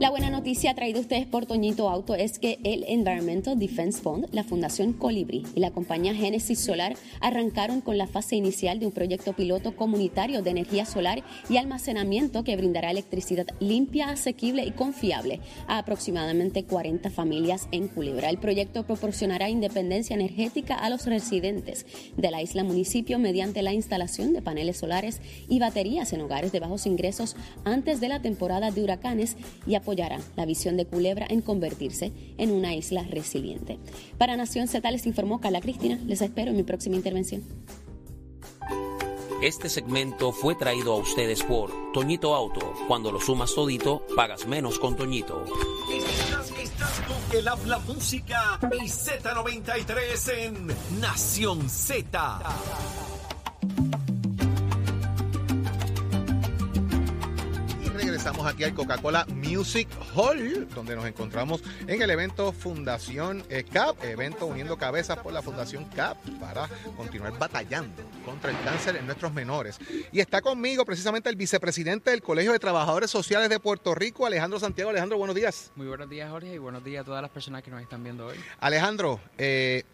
La buena noticia traída a ustedes por Toñito Auto es que el Environmental Defense Fund, la Fundación Colibri y la compañía Genesis Solar arrancaron con la fase inicial de un proyecto piloto comunitario de energía solar y almacenamiento que brindará electricidad limpia, asequible y confiable a aproximadamente 40 familias en Culebra. El proyecto proporcionará independencia energética a los residentes de la isla municipio mediante la instalación de paneles solares y baterías en hogares de bajos ingresos antes de la temporada de huracanes y la visión de Culebra en convertirse en una isla resiliente. Para Nación Z les informó Carla Cristina. Les espero en mi próxima intervención. Este segmento fue traído a ustedes por Toñito Auto. Cuando lo sumas todito, pagas menos con Toñito. Estás, estás con el habla música y Z93 en Nación Z. Aquí al Coca-Cola Music Hall, donde nos encontramos en el evento Fundación eh, CAP, evento uniendo cabezas por la Fundación CAP para continuar batallando contra el cáncer en nuestros menores. Y está conmigo precisamente el vicepresidente del Colegio de Trabajadores Sociales de Puerto Rico, Alejandro Santiago. Alejandro, buenos días. Muy buenos días, Jorge, y buenos días a todas las personas que nos están viendo hoy. Alejandro, eh,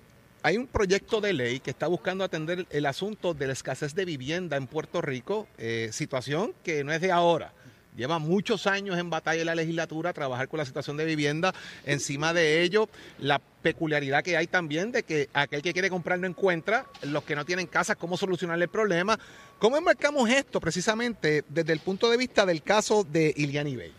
hay un proyecto de ley que está buscando atender el asunto de la escasez de vivienda en Puerto Rico, eh, situación que no es de ahora. Lleva muchos años en batalla en la legislatura, trabajar con la situación de vivienda. Encima de ello, la peculiaridad que hay también de que aquel que quiere comprar no encuentra, los que no tienen casa, cómo solucionar el problema. ¿Cómo enmarcamos esto precisamente desde el punto de vista del caso de Iliani Bey?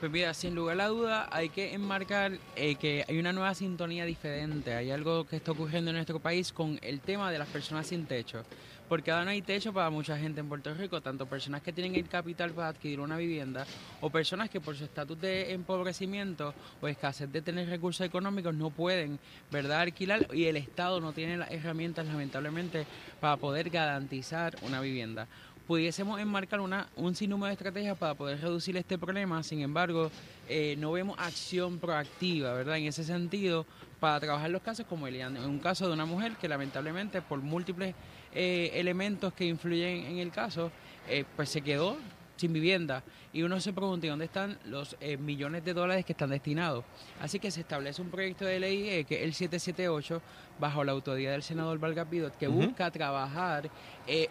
Pues mira, sin lugar a la duda hay que enmarcar eh, que hay una nueva sintonía diferente, hay algo que está ocurriendo en nuestro país con el tema de las personas sin techo porque ahora no hay techo para mucha gente en Puerto Rico, tanto personas que tienen el capital para adquirir una vivienda o personas que por su estatus de empobrecimiento o escasez de tener recursos económicos no pueden, ¿verdad?, alquilar y el Estado no tiene las herramientas, lamentablemente, para poder garantizar una vivienda pudiésemos enmarcar una, un sinnúmero de estrategias para poder reducir este problema, sin embargo, eh, no vemos acción proactiva, ¿verdad? En ese sentido, para trabajar los casos como el, en un caso de una mujer que lamentablemente por múltiples eh, elementos que influyen en el caso, eh, pues se quedó sin vivienda y uno se pregunta dónde están los eh, millones de dólares que están destinados. Así que se establece un proyecto de ley que es el 778 bajo la autoridad del senador Vargas Pidot que busca trabajar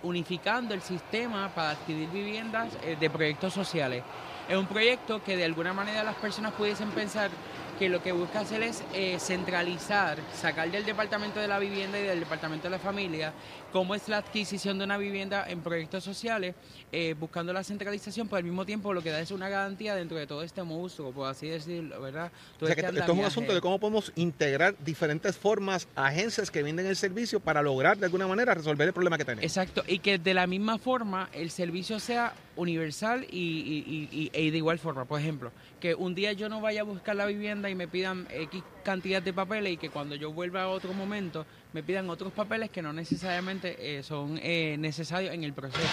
unificando el sistema para adquirir viviendas de proyectos sociales. Es un proyecto que de alguna manera las personas pudiesen pensar que lo que busca hacer es eh, centralizar, sacar del Departamento de la Vivienda y del Departamento de la Familia cómo es la adquisición de una vivienda en proyectos sociales, eh, buscando la centralización, pero al mismo tiempo lo que da es una garantía dentro de todo este monstruo, por así decirlo, ¿verdad? o sea, que este esto es un asunto de cómo podemos integrar diferentes formas, agencias que venden el servicio para lograr de alguna manera resolver el problema que tenemos. Exacto, y que de la misma forma el servicio sea universal y, y, de igual forma. Por ejemplo, que un día yo no vaya a buscar la vivienda y me pidan X cantidad de papeles y que cuando yo vuelva a otro momento me pidan otros papeles que no necesariamente eh, son eh, necesarios en el proceso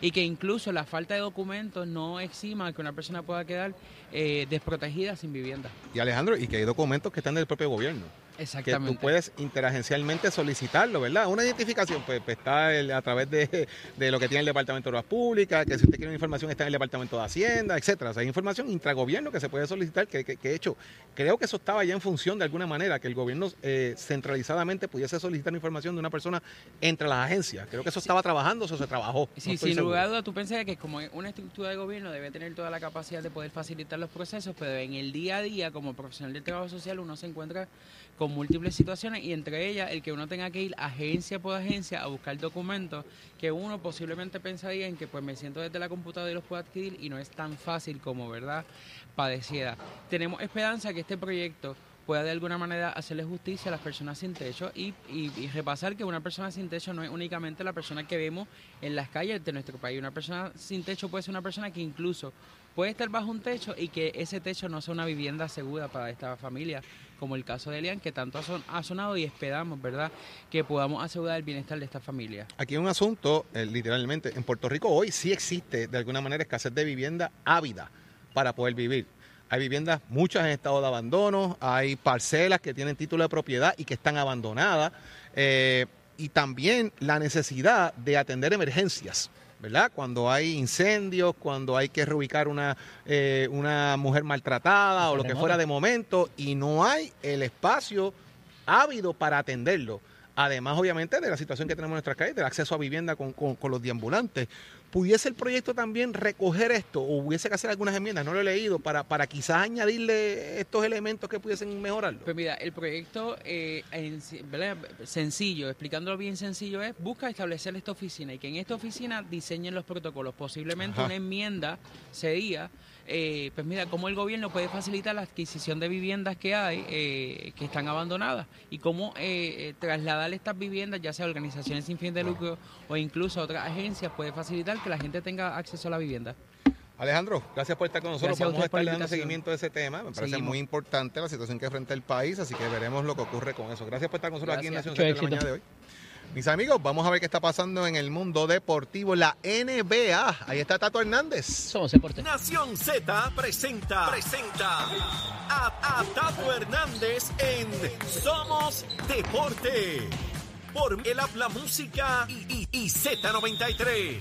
y que incluso la falta de documentos no exima que una persona pueda quedar eh, desprotegida sin vivienda. Y Alejandro, y que hay documentos que están del propio gobierno. Exactamente. Que tú puedes interagencialmente solicitarlo, ¿verdad? Una identificación, pues, pues está a través de, lo que tiene el Departamento de Obras Públicas, que si usted quiere una información está en el Departamento de Hacienda, etcétera. O sea, hay información intragobierno que se puede solicitar, que, que, que, hecho, creo que eso estaba ya en función de alguna manera, que el gobierno eh, centralizadamente pudiese solicitar información de una persona entre las agencias. Creo que eso estaba trabajando, eso se trabajó. Sí, sin lugar a duda, tú pensás que como una estructura de gobierno debe tener toda la capacidad de poder facilitar los procesos, pero en el día a día, como profesional del trabajo social, uno se encuentra con múltiples situaciones y entre ellas el que uno tenga que ir agencia por agencia a buscar documentos que uno posiblemente pensaría en que pues me siento desde la computadora y los puedo adquirir y no es tan fácil como verdad padeciera. Tenemos esperanza que este proyecto pueda de alguna manera hacerle justicia a las personas sin techo y, y, repasar que una persona sin techo no es únicamente la persona que vemos en las calles de nuestro país. Una persona sin techo puede ser una persona que incluso puede estar bajo un techo y que ese techo no sea una vivienda segura para esta familia, como el caso de Elian, que tanto ha sonado y esperamos, ¿verdad?, que podamos asegurar el bienestar de esta familia. Aquí hay un asunto, eh, literalmente, en Puerto Rico hoy sí existe de alguna manera escasez de vivienda ávida para poder vivir. Hay viviendas, muchas en estado de abandono, hay parcelas que tienen título de propiedad y que están abandonadas. Eh, y también la necesidad de atender emergencias. ¿Verdad? Cuando hay incendios, cuando hay que reubicar una, eh, una mujer maltratada o lo que fuera de momento y no hay el espacio ávido para atenderlo. Además, obviamente, de la situación que tenemos en nuestras calles, del acceso a vivienda con, con, con los deambulantes. ¿Pudiese el proyecto también recoger esto o hubiese que hacer algunas enmiendas? No lo he leído, para, para quizás añadirle estos elementos que pudiesen mejorarlo. Pues mira, el proyecto eh, sencillo, explicándolo bien sencillo, es busca establecer esta oficina y que en esta oficina diseñen los protocolos. Posiblemente Ajá. una enmienda sería, eh, pues mira, cómo el gobierno puede facilitar la adquisición de viviendas que hay, eh, que están abandonadas, y cómo eh, eh, trasladar estas viviendas, ya sea a organizaciones sin fin de lucro o incluso a otras agencias, puede facilitar que la gente tenga acceso a la vivienda. Alejandro, gracias por estar con nosotros. Gracias a Vamos a por estar dando seguimiento a ese tema. Me parece Seguimos. muy importante la situación que enfrenta el país, así que veremos lo que ocurre con eso. Gracias por estar con nosotros aquí en. Nación en la mañana de hoy. Mis amigos, vamos a ver qué está pasando en el mundo deportivo, la NBA. Ahí está Tato Hernández. Somos Deporte. Nación Z presenta, presenta a, a Tato Hernández en Somos Deporte. Por el habla música y, y- y Z93.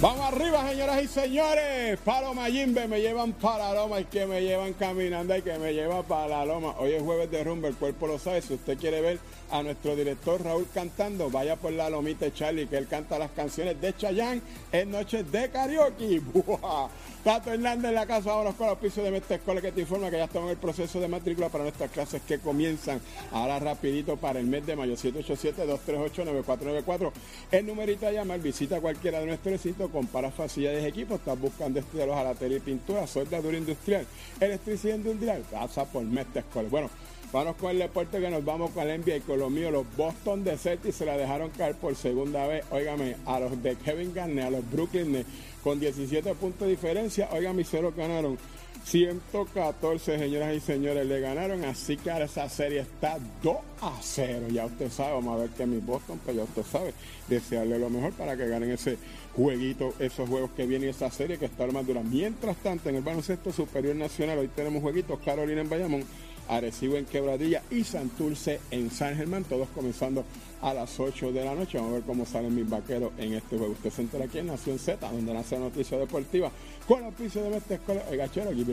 Vamos arriba, señoras y señores. Paloma Jimbe me llevan para la loma y que me llevan caminando y que me lleva para la loma. Hoy es jueves de rumba, el cuerpo lo sabe. Si usted quiere ver a nuestro director Raúl cantando, vaya por la lomita Charlie, que él canta las canciones de Chayanne en noches de karaoke. ¡Buah! Tato Hernández en la casa, vámonos con los pisos de Mestre Escuela que te informa que ya estamos en el proceso de matrícula para nuestras clases que comienzan ahora rapidito para el mes de mayo 787-238-9494. El numerito a llamar, visita cualquiera de nuestros recintos, compara facilidades de equipo, estás buscando estudiar los jalatería y pintura, soldadura industrial, electricidad industrial, pasa por Mestre Escuela. Bueno, Vamos con el deporte que nos vamos con el NBA y con los míos, los Boston de Celtics se la dejaron caer por segunda vez, óigame, a los de Kevin Garnett, a los Brooklyn Nets, con 17 puntos de diferencia, óigame, cero ganaron. 114, señoras y señores, le ganaron, así que ahora esa serie está 2 a 0, ya usted sabe, vamos a ver que mi Boston, pues ya usted sabe, desearle lo mejor para que ganen ese jueguito, esos juegos que vienen, esa serie que está más dura. Mientras tanto, en el baloncesto superior nacional, hoy tenemos jueguitos, Carolina en Bayamón, Arecibo en Quebradilla y Santurce en San Germán, todos comenzando a las 8 de la noche. Vamos a ver cómo salen mis vaqueros en este juego. Usted se entera aquí en Nación Z, donde nace la noticia deportiva, con el oficio de Mestre Escuela, el gachero, aquí.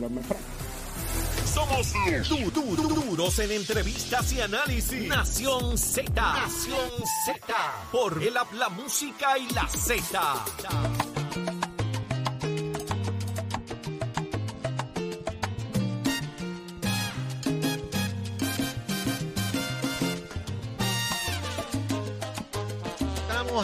Somos du- du- du- duros en entrevistas y análisis. Nación Z. Nación Z. Por el habla música y la Z.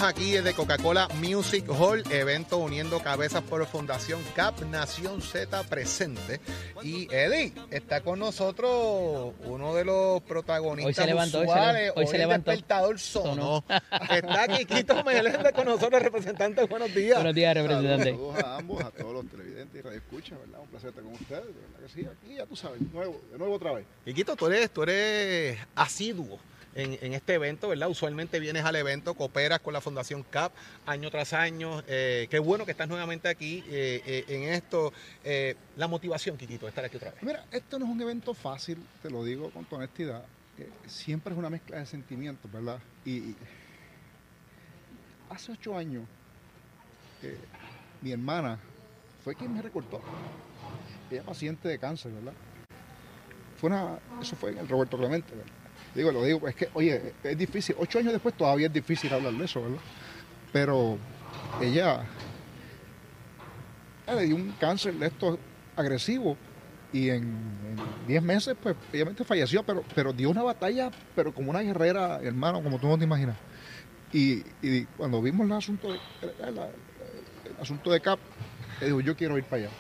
aquí desde Coca-Cola Music Hall, evento uniendo cabezas por Fundación CAP Nación Z presente. Y Eddie, está con nosotros uno de los protagonistas Hoy se levantó, hoy se usuales. le- hoy se el levantó. despertador sonó. Está Quiquito Meléndez con nosotros, representante. Buenos días. Buenos días, representante. Saludos a ambos, a todos los televidentes y radioescuchas, ¿verdad? Un placer estar con ustedes, de verdad que sí. Aquí ya tú sabes, nuevo, de nuevo otra vez. Quiquito, tú eres, tú eres asiduo en, este evento, ¿verdad? Usualmente vienes al evento, cooperas con la Fundación CAP año tras año. Eh, qué bueno que estás nuevamente aquí eh, eh, en esto. La motivación, Quiquito, de estar aquí otra vez. Mira, esto no es un evento fácil, te lo digo con toda honestidad. Siempre es una mezcla de sentimientos, ¿verdad? Y, hace ocho años, mi hermana fue quien me recortó. Ella paciente de cáncer, ¿verdad? Fue una, eso fue en el Roberto Clemente, ¿verdad? Digo, lo digo, es que, oye, es difícil. Ocho años después todavía es difícil hablar de eso, ¿verdad? Pero ella, le dio un cáncer de estos agresivo y en, 10 meses, pues, obviamente falleció, pero, pero dio una batalla, pero como una guerrera, hermano, como tú no te imaginas. Y, cuando vimos el asunto de, el, el- asunto de CAP, le digo, yo quiero ir para allá.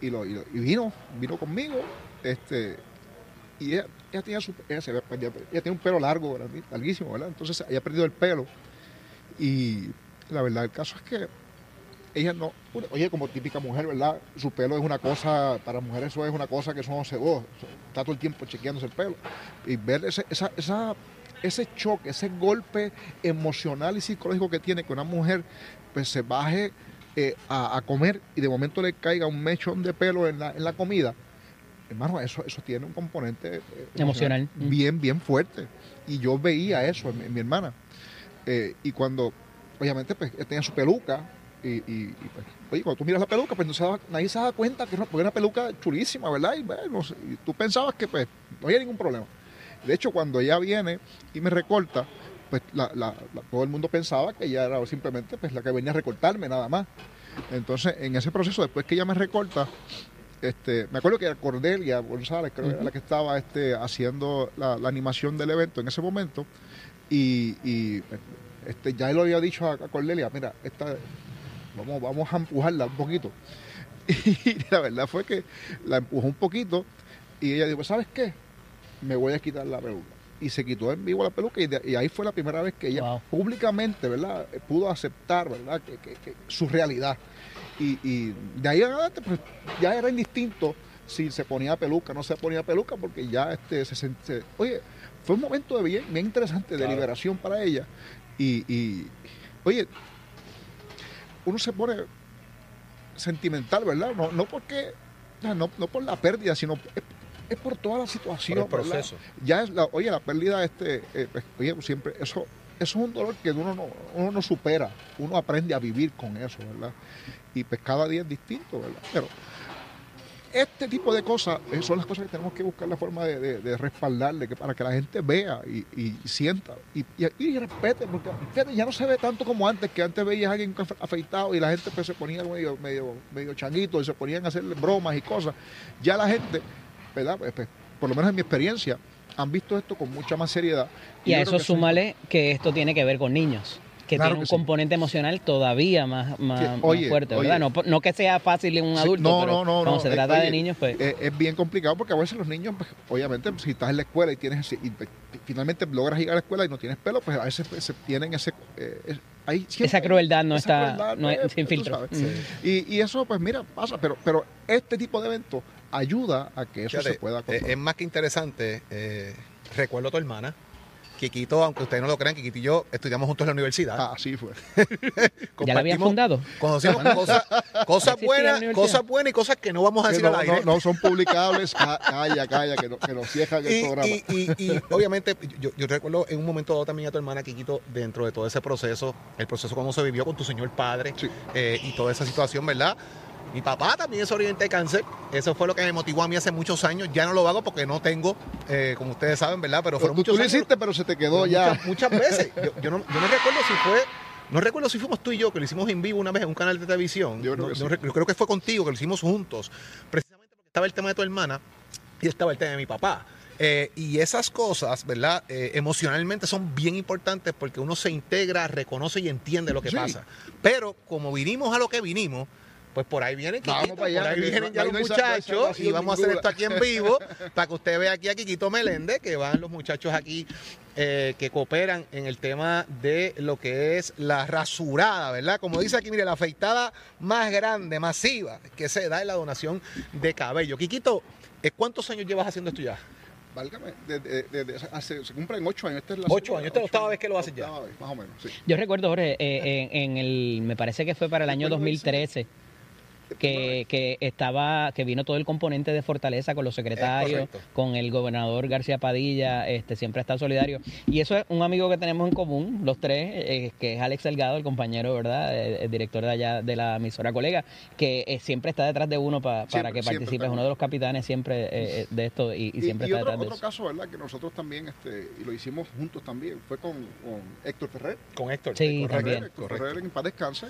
Y, y, lo- y vino, vino conmigo, este, y ella, ella tenía su, ella, ella, tiene un pelo largo, larguísimo, ¿verdad? Entonces ella ha perdido el pelo. Y la verdad, el caso es que ella no, oye, como típica mujer, ¿verdad? Su pelo es una cosa, para mujeres eso es una cosa que se, oh, está todo el tiempo chequeándose el pelo. Y ver ese, esa, esa, ese choque, ese golpe emocional y psicológico que tiene que una mujer pues se baje eh, a, a comer y de momento le caiga un mechón de pelo en la, en la comida, hermano, eso, eso tiene un componente eh, Emocional. Bien, bien fuerte. Y yo veía eso en, mi- en mi hermana. Eh, y cuando, obviamente, pues, tenía su peluca. Y, y- y, pues, oye, cuando tú miras la peluca, pues no se daba- nadie se daba cuenta que era, una peluca chulísima, ¿verdad? Y, bueno, y tú pensabas que pues no había ningún problema. De hecho, cuando ella viene y me recorta, pues la- la- la- todo el mundo pensaba que ella era simplemente pues, la que venía a recortarme nada más. Entonces, en ese proceso, después que ella me recorta, este, me acuerdo que era Cordelia González, creo que era la que estaba este, haciendo la, la animación del evento en ese momento, y, y, este, ya él lo había dicho a, a Cordelia, mira, esta, vamos, vamos a empujarla un poquito. Y la verdad fue que la empujó un poquito y ella dijo, ¿sabes qué? Me voy a quitar la peluca. Y se quitó en vivo la peluca y, de- y ahí fue la primera vez que ella Wow. públicamente, ¿verdad? Pudo aceptar, ¿verdad? Que, que- que su realidad. Y, y de ahí en adelante, pues ya era indistinto si se ponía peluca o no se ponía peluca, porque ya este, se, se- Oye, fue un momento de bien, bien interesante de Claro. liberación para ella. Y, y, oye, uno se pone sentimental, ¿verdad? No, no porque, no, no por la pérdida, sino es, es por toda la situación. Por el ¿verdad? proceso. Ya es la, oye, la pérdida, este, eh, pues, oye, siempre, eso, eso es un dolor que uno no, uno no supera, uno aprende a vivir con eso, ¿verdad? Y pues cada día es distinto, ¿verdad? Pero este tipo de cosas eh, son las cosas que tenemos que buscar la forma de, de, respaldarle, para que la gente vea y, sienta y, y, respete, porque ya no se ve tanto como antes, que antes veías a alguien afe- afeitado y la gente pues, se ponía medio, medio, medio changuito y se ponían a hacerle bromas y cosas. Ya la gente, ¿verdad? Pues, pues, por lo menos en mi experiencia, han visto esto con mucha más seriedad. Y a eso que súmale que esto tiene que ver con niños, que Claro tiene un que sí. componente emocional todavía más, más, fuerte. ¿verdad? No, que sea fácil en un Sí, adulto, no, pero no, no, cuando no, se eh, trata de niños, pues... Eh, es bien complicado porque a veces los niños, pues, obviamente, si estás en la escuela y tienes y, pues, finalmente logras llegar a la escuela y no tienes pelo, pues a veces pues, se tienen ese... eh, siempre- esa crueldad no esa está crueldad, no es pues, sin filtro. Mm. Y, y eso, pues mira, pasa, pero, pero este tipo de eventos ayuda a que eso Fíjate, se pueda eh, controlar. es más que interesante. eh, recuerdo a tu hermana, Kikito, aunque ustedes no lo crean, Kikito y yo estudiamos juntos en la universidad. Ah, así fue. ¿Ya la habían fundado? Conocimos cosas, buenas, cosas buenas y cosas que no vamos a Que decir no, al aire. no, no son publicables. Ca- Calla, calla, que, no, que nos cierran el y, programa. y- y- y, obviamente, yo, yo recuerdo en un momento dado también a tu hermana Kikito, dentro de todo ese proceso, el proceso cómo se vivió con tu señor padre Sí. eh, y toda esa situación, ¿verdad? Mi papá también es sobreviviente de cáncer. Eso fue lo que me motivó a mí hace muchos años. Ya no lo hago porque no tengo, eh, como ustedes saben, ¿verdad? Pero fueron tú, tú muchos lo años. hiciste, pero se te quedó Pero ya. Muchas, muchas veces. Yo, yo no, yo no recuerdo si fue. No recuerdo si fuimos tú y yo, que lo hicimos en vivo una vez en un canal de televisión. Yo creo No- que no sí. rec- yo creo que fue contigo, que lo hicimos juntos. Precisamente porque estaba el tema de tu hermana y estaba el tema de mi papá. Eh, y esas cosas, ¿verdad? Eh, emocionalmente son bien importantes porque uno se integra, reconoce y entiende lo que Sí. pasa. Pero como vinimos a lo que vinimos, pues por ahí vienen Vamos Kikito, para allá, por ahí vienen ya no los no muchachos y vamos a hacer esto aquí en vivo para que usted vea aquí a Kikito Meléndez, que van los muchachos aquí eh, que cooperan en el tema de lo que es la rasurada, ¿verdad? Como dice aquí, mire, la afeitada más grande, masiva, que se da en la donación de cabello. Kikito, ¿eh, ¿cuántos años llevas haciendo esto ya? Válgame, de- de- de- de- hace- se cumplen ocho años. Esta es la Ocho años, esta es la octava vez que lo haces ya. vez, más o menos, sí. Yo recuerdo, Jorge, eh, en, en el, me parece que fue para el año Recuerdo 2013, que, que estaba, que vino todo el componente de Fortaleza con los secretarios, con el gobernador García Padilla, este siempre está solidario. Y eso es un amigo que tenemos en común, los tres, eh, que es Alex Delgado, el compañero, ¿verdad? El, el director de allá de la emisora colega, que eh, siempre está detrás de uno pa- para Siempre, que siempre participe, es uno de los capitanes siempre eh, eh, de esto y, y siempre y está otro, detrás de otro eso. caso, ¿verdad? Que nosotros también, este, y lo hicimos juntos también, fue con, con Héctor Ferrer. Con Héctor. Sí, correcto, también. Ferrer, Héctor. Ferrer en paz descanse.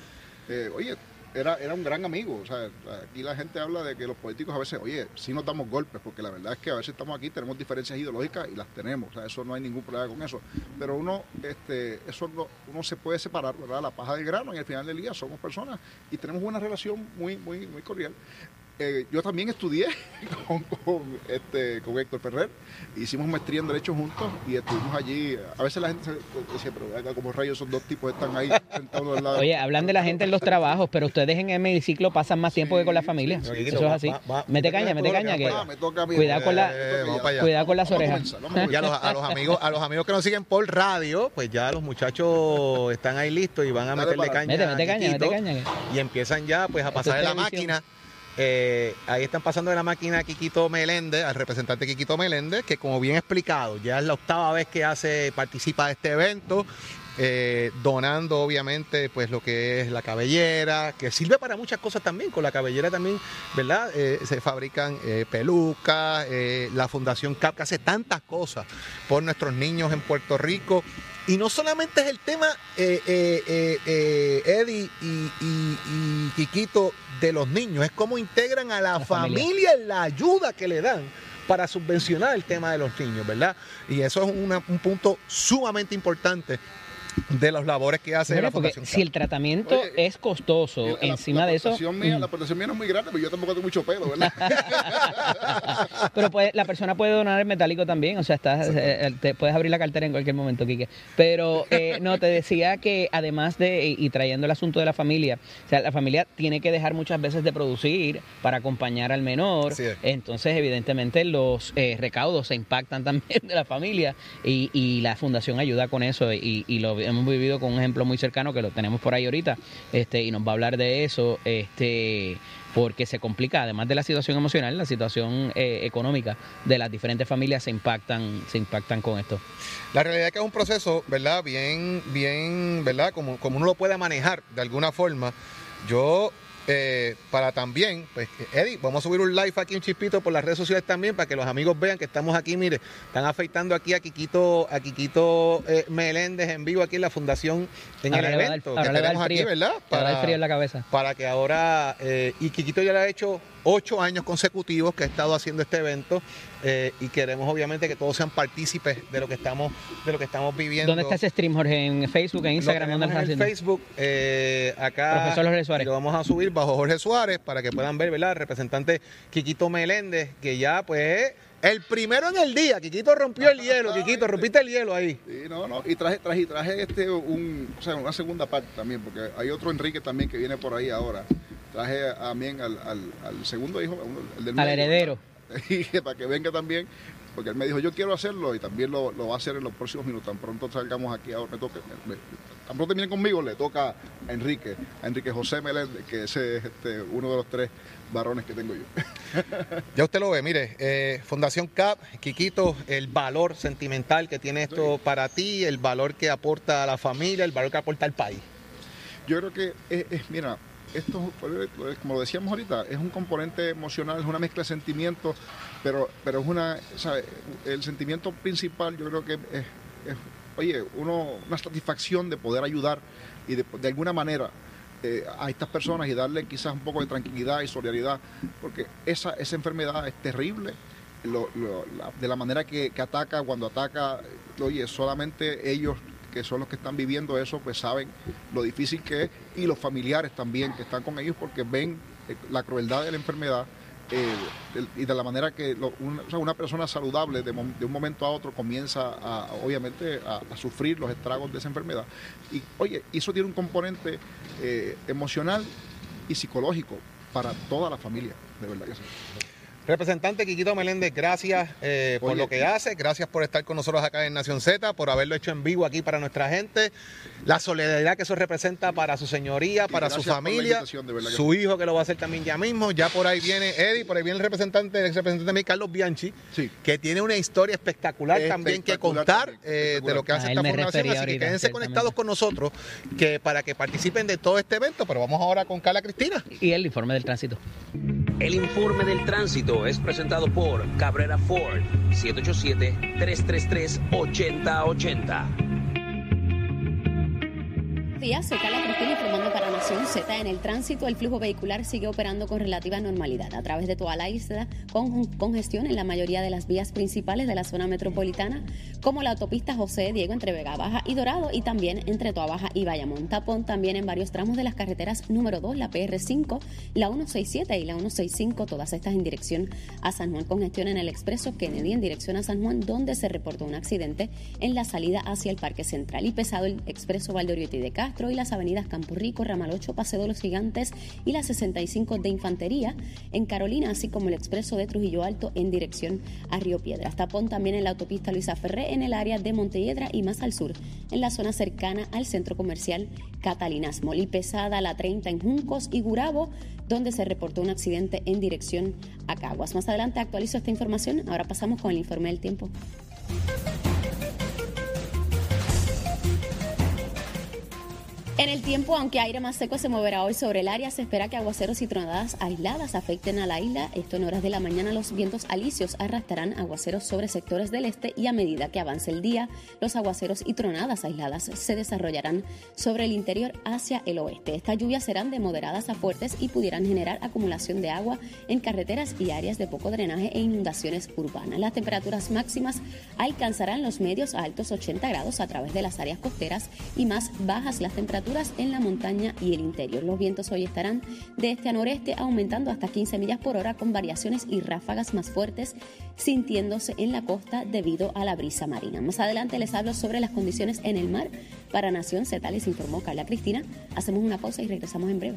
Eh, oye, era, era un gran amigo. O sea, aquí la gente habla de que los políticos a veces, oye, sí nos damos golpes, porque la verdad es que a veces estamos aquí, tenemos diferencias ideológicas y las tenemos. O sea, eso no hay ningún problema con eso. Pero uno, este, eso no, uno se puede separar, ¿verdad? La paja del grano y al final del día somos personas y tenemos una relación muy, muy, muy cordial. Eh, yo también estudié con, con, este, con Héctor Ferrer, hicimos maestría en Derecho juntos y estuvimos allí. A veces la gente se decía, pero como rayos esos dos tipos están ahí sentados al lado. Oye, hablan de la gente en los trabajos, pero ustedes en el hemiciclo pasan más tiempo que con la familia. sí, sí. Eso es así. Va- va- Mete caña, mete caña. que me toca a mí. Cuidado con la-. Cuidado con las orejas. a Y a los, a los amigos, a los amigos que nos siguen por radio, pues ya los muchachos están ahí listos y van a Dale meterle caña. Mete, caña, mete caña. Y empiezan ya pues a pasar es la máquina. Eh, ahí están pasando de la máquina a Quiquito Meléndez, al representante Quiquito Meléndez, que como bien explicado, ya es la octava vez que hace, participa de este evento. eh, donando obviamente pues lo que es la cabellera, que sirve para muchas cosas también, con la cabellera también, ¿verdad? Eh, se fabrican pelucas, la Fundación CAP que hace tantas cosas por nuestros niños en Puerto Rico. Y no solamente es el tema, eh, eh, eh, Eddie y, y, y Quiquito, de los niños, es cómo integran a la, La familia. familia en la ayuda que le dan para subvencionar el tema de los niños, ¿verdad? Y eso es una- un punto sumamente importante de las labores que hace Bueno, la porque Fundación si el tratamiento Oye, es costoso, la- encima la de eso, mía, mm, La aportación mía no es muy grande, pero yo tampoco tengo mucho pelo, ¿verdad? pero puede- la persona puede donar el metálico también, o sea, estás, eh, eh, te puedes abrir la cartera en cualquier momento, Quique. Pero eh, no, te decía que además de, y, y trayendo el asunto de la familia, o sea, la familia tiene que dejar muchas veces de producir para acompañar al menor, entonces evidentemente los eh, recaudos se impactan también de la familia y, y la fundación ayuda con eso y, y lo hemos vivido con un ejemplo muy cercano que lo tenemos por ahí ahorita este y nos va a hablar de eso este porque se complica además de la situación emocional la situación eh, económica de las diferentes familias se impactan se impactan con esto La realidad es que es un proceso, ¿verdad? Bien, bien, ¿verdad? Como, como uno lo puede manejar de alguna forma. Yo, eh, para también, pues, Eddie, vamos a subir un live aquí un chispito por las redes sociales también para que los amigos vean que estamos aquí, mire, están afeitando aquí a Quiquito, a Quiquito eh, Meléndez en vivo aquí en la fundación, en Ahora el dar- evento ahora que dar tenemos aquí. ¿verdad? Le va a dar frío en la cabeza para que ahora, eh, y Quiquito ya le ha hecho ocho años consecutivos que ha estado haciendo este evento eh, y queremos obviamente que todos sean partícipes de lo que estamos, de lo que estamos viviendo. ¿Dónde está ese stream Jorge en Facebook en Instagram Lo ¿Dónde en haciendo? Facebook, eh, acá. Profesor Jorge Suárez. y Lo vamos a subir bajo Jorge Suárez para que puedan ver, ¿verdad? El representante Quiquito Meléndez, que ya, pues, el primero en el día. Quiquito rompió el hielo, Quiquito, rompiste el hielo ahí. Sí, no, no, y traje, traje, traje este un, o sea, una segunda parte también, porque hay otro Enrique también que viene por ahí ahora. Traje también al, al, al segundo hijo, el del al medio, heredero y para que venga también, porque él me dijo, yo quiero hacerlo y también lo, lo va a hacer en los próximos minutos. Tan pronto salgamos aquí, ahora me toca, me- tan pronto vienen conmigo, le toca a Enrique, a Enrique José Meléndez, que ese es este, uno de los tres varones que tengo yo. Ya usted lo ve, mire, eh, Fundación CAP, Quiquito, el valor sentimental que tiene esto para ti, el valor que aporta a la familia, el valor que aporta al país. Yo creo que es, es- mira, esto, como lo decíamos ahorita, es un componente emocional, es una mezcla de sentimientos, pero, pero es una, ¿sabe? el sentimiento principal yo creo que es, oye, una satisfacción de poder ayudar y de, alguna manera eh, a estas personas y darle quizás un poco de tranquilidad y solidaridad, porque esa, esa enfermedad es terrible. de la manera que, que ataca, cuando ataca, oye, solamente ellos que son los que están viviendo eso, pues saben lo difícil que es y los familiares también que están con ellos porque ven eh, la crueldad de la enfermedad eh, y de la manera que una, persona saludable de, un momento a otro comienza a, obviamente a, a sufrir los estragos de esa enfermedad. Y oye, eso tiene un componente eh, emocional y psicológico para toda la familia, de verdad que sí. Representante Quiquito Meléndez, gracias eh, por Oye. lo que hace, gracias por estar con nosotros acá en Nación Z, por haberlo hecho en vivo aquí para nuestra gente, la solidaridad que eso representa para su señoría, Y para su familia, de su hijo que lo va a hacer también ya mismo, ya por ahí viene Eddie, por ahí viene el representante, el ex representante mío, Carlos Bianchi, Sí. que tiene una historia espectacular, también que contar también, eh, de lo que hace esta refería así que quédense conectados con nosotros que para que participen de todo este evento, pero vamos ahora con Carla Cristina. y el informe del tránsito El informe del tránsito es presentado por Cabrera Ford, 787-333-8080. Días, soy Carla Cristina informando para Nación Z. En el tránsito, el flujo vehicular sigue operando con relativa normalidad a través de toda la isla, con congestión en la mayoría de las vías principales de la zona metropolitana, como la autopista José Diego entre Vega Baja y Dorado, y también entre Toa Baja y Bayamón. Tapón también en varios tramos de las carreteras número 2, la PR5, la 167 y la 165, todas estas en dirección a San Juan. Congestión en el expreso Kennedy en dirección a San Juan, donde se reportó un accidente en la salida hacia el Parque Central. Y pesado el expreso Valdoriotti de Castro y las avenidas Campo Rico, Ramal 8, Paseo de los Gigantes y la 65 de Infantería en Carolina, así como el expreso de Trujillo Alto en dirección a Río Piedras. Tapón también en la autopista Luisa Ferré en el área de Montelledra y más al sur, en la zona cercana al centro comercial Catalinas. Y pesada la 30 en Juncos y Gurabo donde se reportó un accidente en dirección a Caguas. Más adelante actualizo esta información. Ahora pasamos con el informe del tiempo. En el tiempo, aunque aire más seco se moverá hoy sobre el área, se espera que aguaceros y tronadas aisladas afecten a la isla. Esto en horas de la mañana los vientos alisios arrastrarán aguaceros sobre sectores del este y a medida que avance el día, los aguaceros y tronadas aisladas se desarrollarán sobre el interior hacia el oeste. Estas lluvias serán de moderadas a fuertes y pudieran generar acumulación de agua en carreteras y áreas de poco drenaje e inundaciones urbanas. Las temperaturas máximas alcanzarán los medios a altos 80 grados a través de las áreas costeras y más bajas las temperaturas en la montaña y el interior. Los vientos hoy estarán de este a noreste aumentando hasta 15 millas por hora con variaciones y ráfagas más fuertes sintiéndose en la costa debido a la brisa marina. Más adelante les hablo sobre las condiciones en el mar. Para Nación Z les informó Carla Cristina. Hacemos una pausa y regresamos en breve.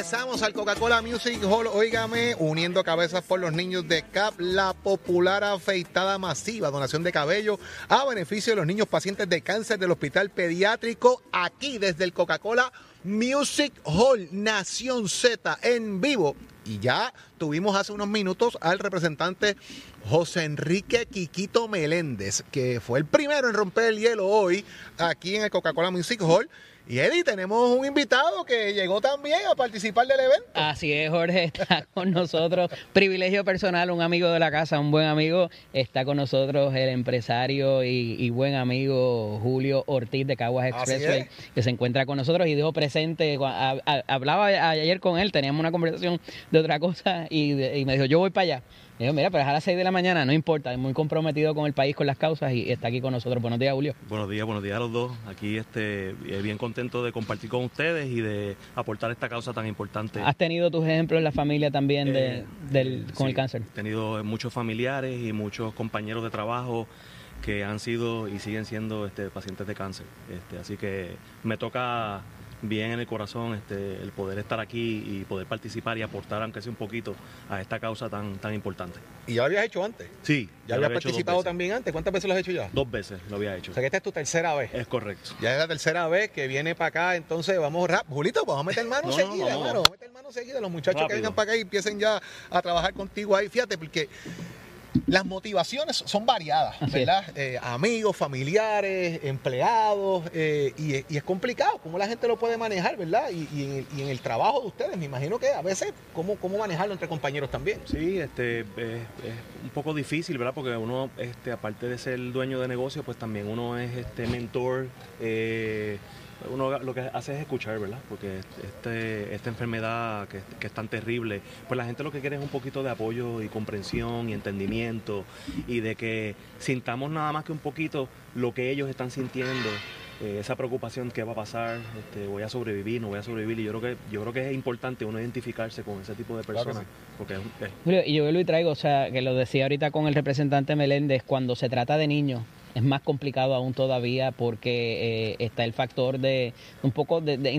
Regresamos al Coca-Cola Music Hall, óigame, uniendo cabezas por los niños de CAP, la popular afeitada masiva, donación de cabello a beneficio de los niños pacientes de cáncer del Hospital Pediátrico, aquí desde el Coca-Cola Music Hall, Nación Z, en vivo. Y ya tuvimos hace unos minutos al representante José Enrique Quiquito Meléndez, que fue el primero en romper el hielo hoy aquí en el Coca-Cola Music Hall. Y Eddie, tenemos un invitado que llegó también a participar del evento. Así es, Jorge, está con nosotros. Privilegio personal, un amigo de la casa, un buen amigo. Está con nosotros el empresario y, y buen amigo Julio Ortiz de Caguas Expressway, que se encuentra con nosotros y dijo presente. a- a- Hablaba ayer con él, teníamos una conversación de otra cosa y, de- y me dijo, yo voy para allá. Y yo, mira, pero es a las 6 de la mañana, no importa, es muy comprometido con el país, con las causas y está aquí con nosotros. Buenos días, Julio. Buenos días, buenos días a los dos. Aquí este, eh, bien contento de compartir con ustedes y de aportar esta causa tan importante. ¿Has tenido tus ejemplos en la familia también de, Eh, del, con sí, el cáncer? He tenido muchos familiares y muchos compañeros de trabajo que han sido y siguen siendo este, pacientes de cáncer. Este, así que me toca bien en el corazón este, el poder estar aquí y poder participar y aportar, aunque sea un poquito, a esta causa tan, tan importante. Y ya lo habías hecho antes. Sí, Ya lo habías participado también antes. ¿Cuántas veces lo has hecho ya? Dos veces lo había hecho. O sea que esta es tu tercera vez. Es correcto. Ya es la tercera vez que viene para acá, entonces vamos rap. Julito, vamos a meter mano No, no, seguida, vamos, hermano. Vamos a meter mano seguida. Los muchachos que vengan para acá y empiecen ya a trabajar contigo ahí. Fíjate, porque las motivaciones son variadas, Así ¿verdad? Eh, amigos, familiares, empleados, eh, y, es- y es complicado cómo la gente lo puede manejar, ¿verdad? Y, y en, el, y en el trabajo de ustedes, me imagino que a veces, ¿cómo, cómo manejarlo entre compañeros también? Sí, este, es, es un poco difícil, ¿verdad? Porque uno, este, aparte de ser dueño de negocio, pues también uno es este mentor. eh, uno lo que hace es escuchar, ¿verdad? Porque este, esta enfermedad que, que es tan terrible, pues la gente lo que quiere es un poquito de apoyo y comprensión y entendimiento y de que sintamos nada más que un poquito lo que ellos están sintiendo eh, esa preocupación qué va a pasar, este, voy a sobrevivir, no voy a sobrevivir. Y yo creo que yo creo que es importante uno identificarse con ese tipo de Claro personas, porque es, es- Julio, y yo y traigo, o sea, que lo decía ahorita con el representante Meléndez, cuando se trata de niños es más complicado aún todavía porque eh, está el factor de un poco de, de